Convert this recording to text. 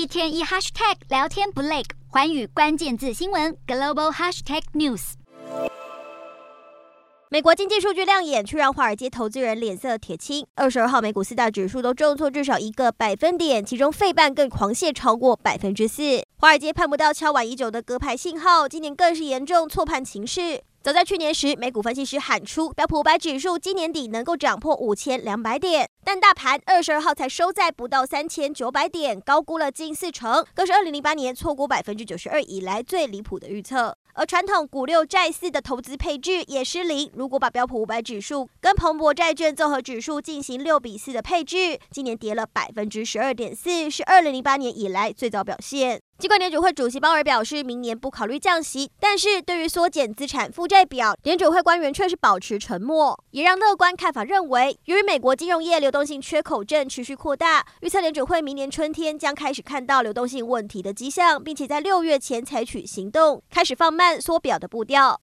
一天一 hashtag 聊天不累，环宇关键字新闻 global hashtag news。美国经济数据亮眼，却让华尔街投资人脸色铁青。二十二号美股四大指数都重挫至少一个百分点，其中费半更狂泻超过百分之四。华尔街盼不到敲碗已久的鸽派信号，今年更是严重错判情势。早在去年时，美股分析师喊出标普五百指数今年底能够涨破五千两百点，但大盘二十二号才收在不到三千九百点，高估了近四成，更是二零零八年错估百分之九十二以来最离谱的预测。而传统股六债四的投资配置也失灵。如果把标普五百指数跟彭博债券综合指数进行六比四的配置，今年跌了百分之十二点四，是二零零八年以来最早表现。尽管联储会主席鲍尔表示明年不考虑降息，但是对于缩减资产负债表，联储会官员却是保持沉默，也让乐观看法认为，由于美国金融业流流动性缺口正持续扩大，预测联准会明年春天将开始看到流动性问题的迹象，并且在六月前采取行动，开始放慢缩表的步调。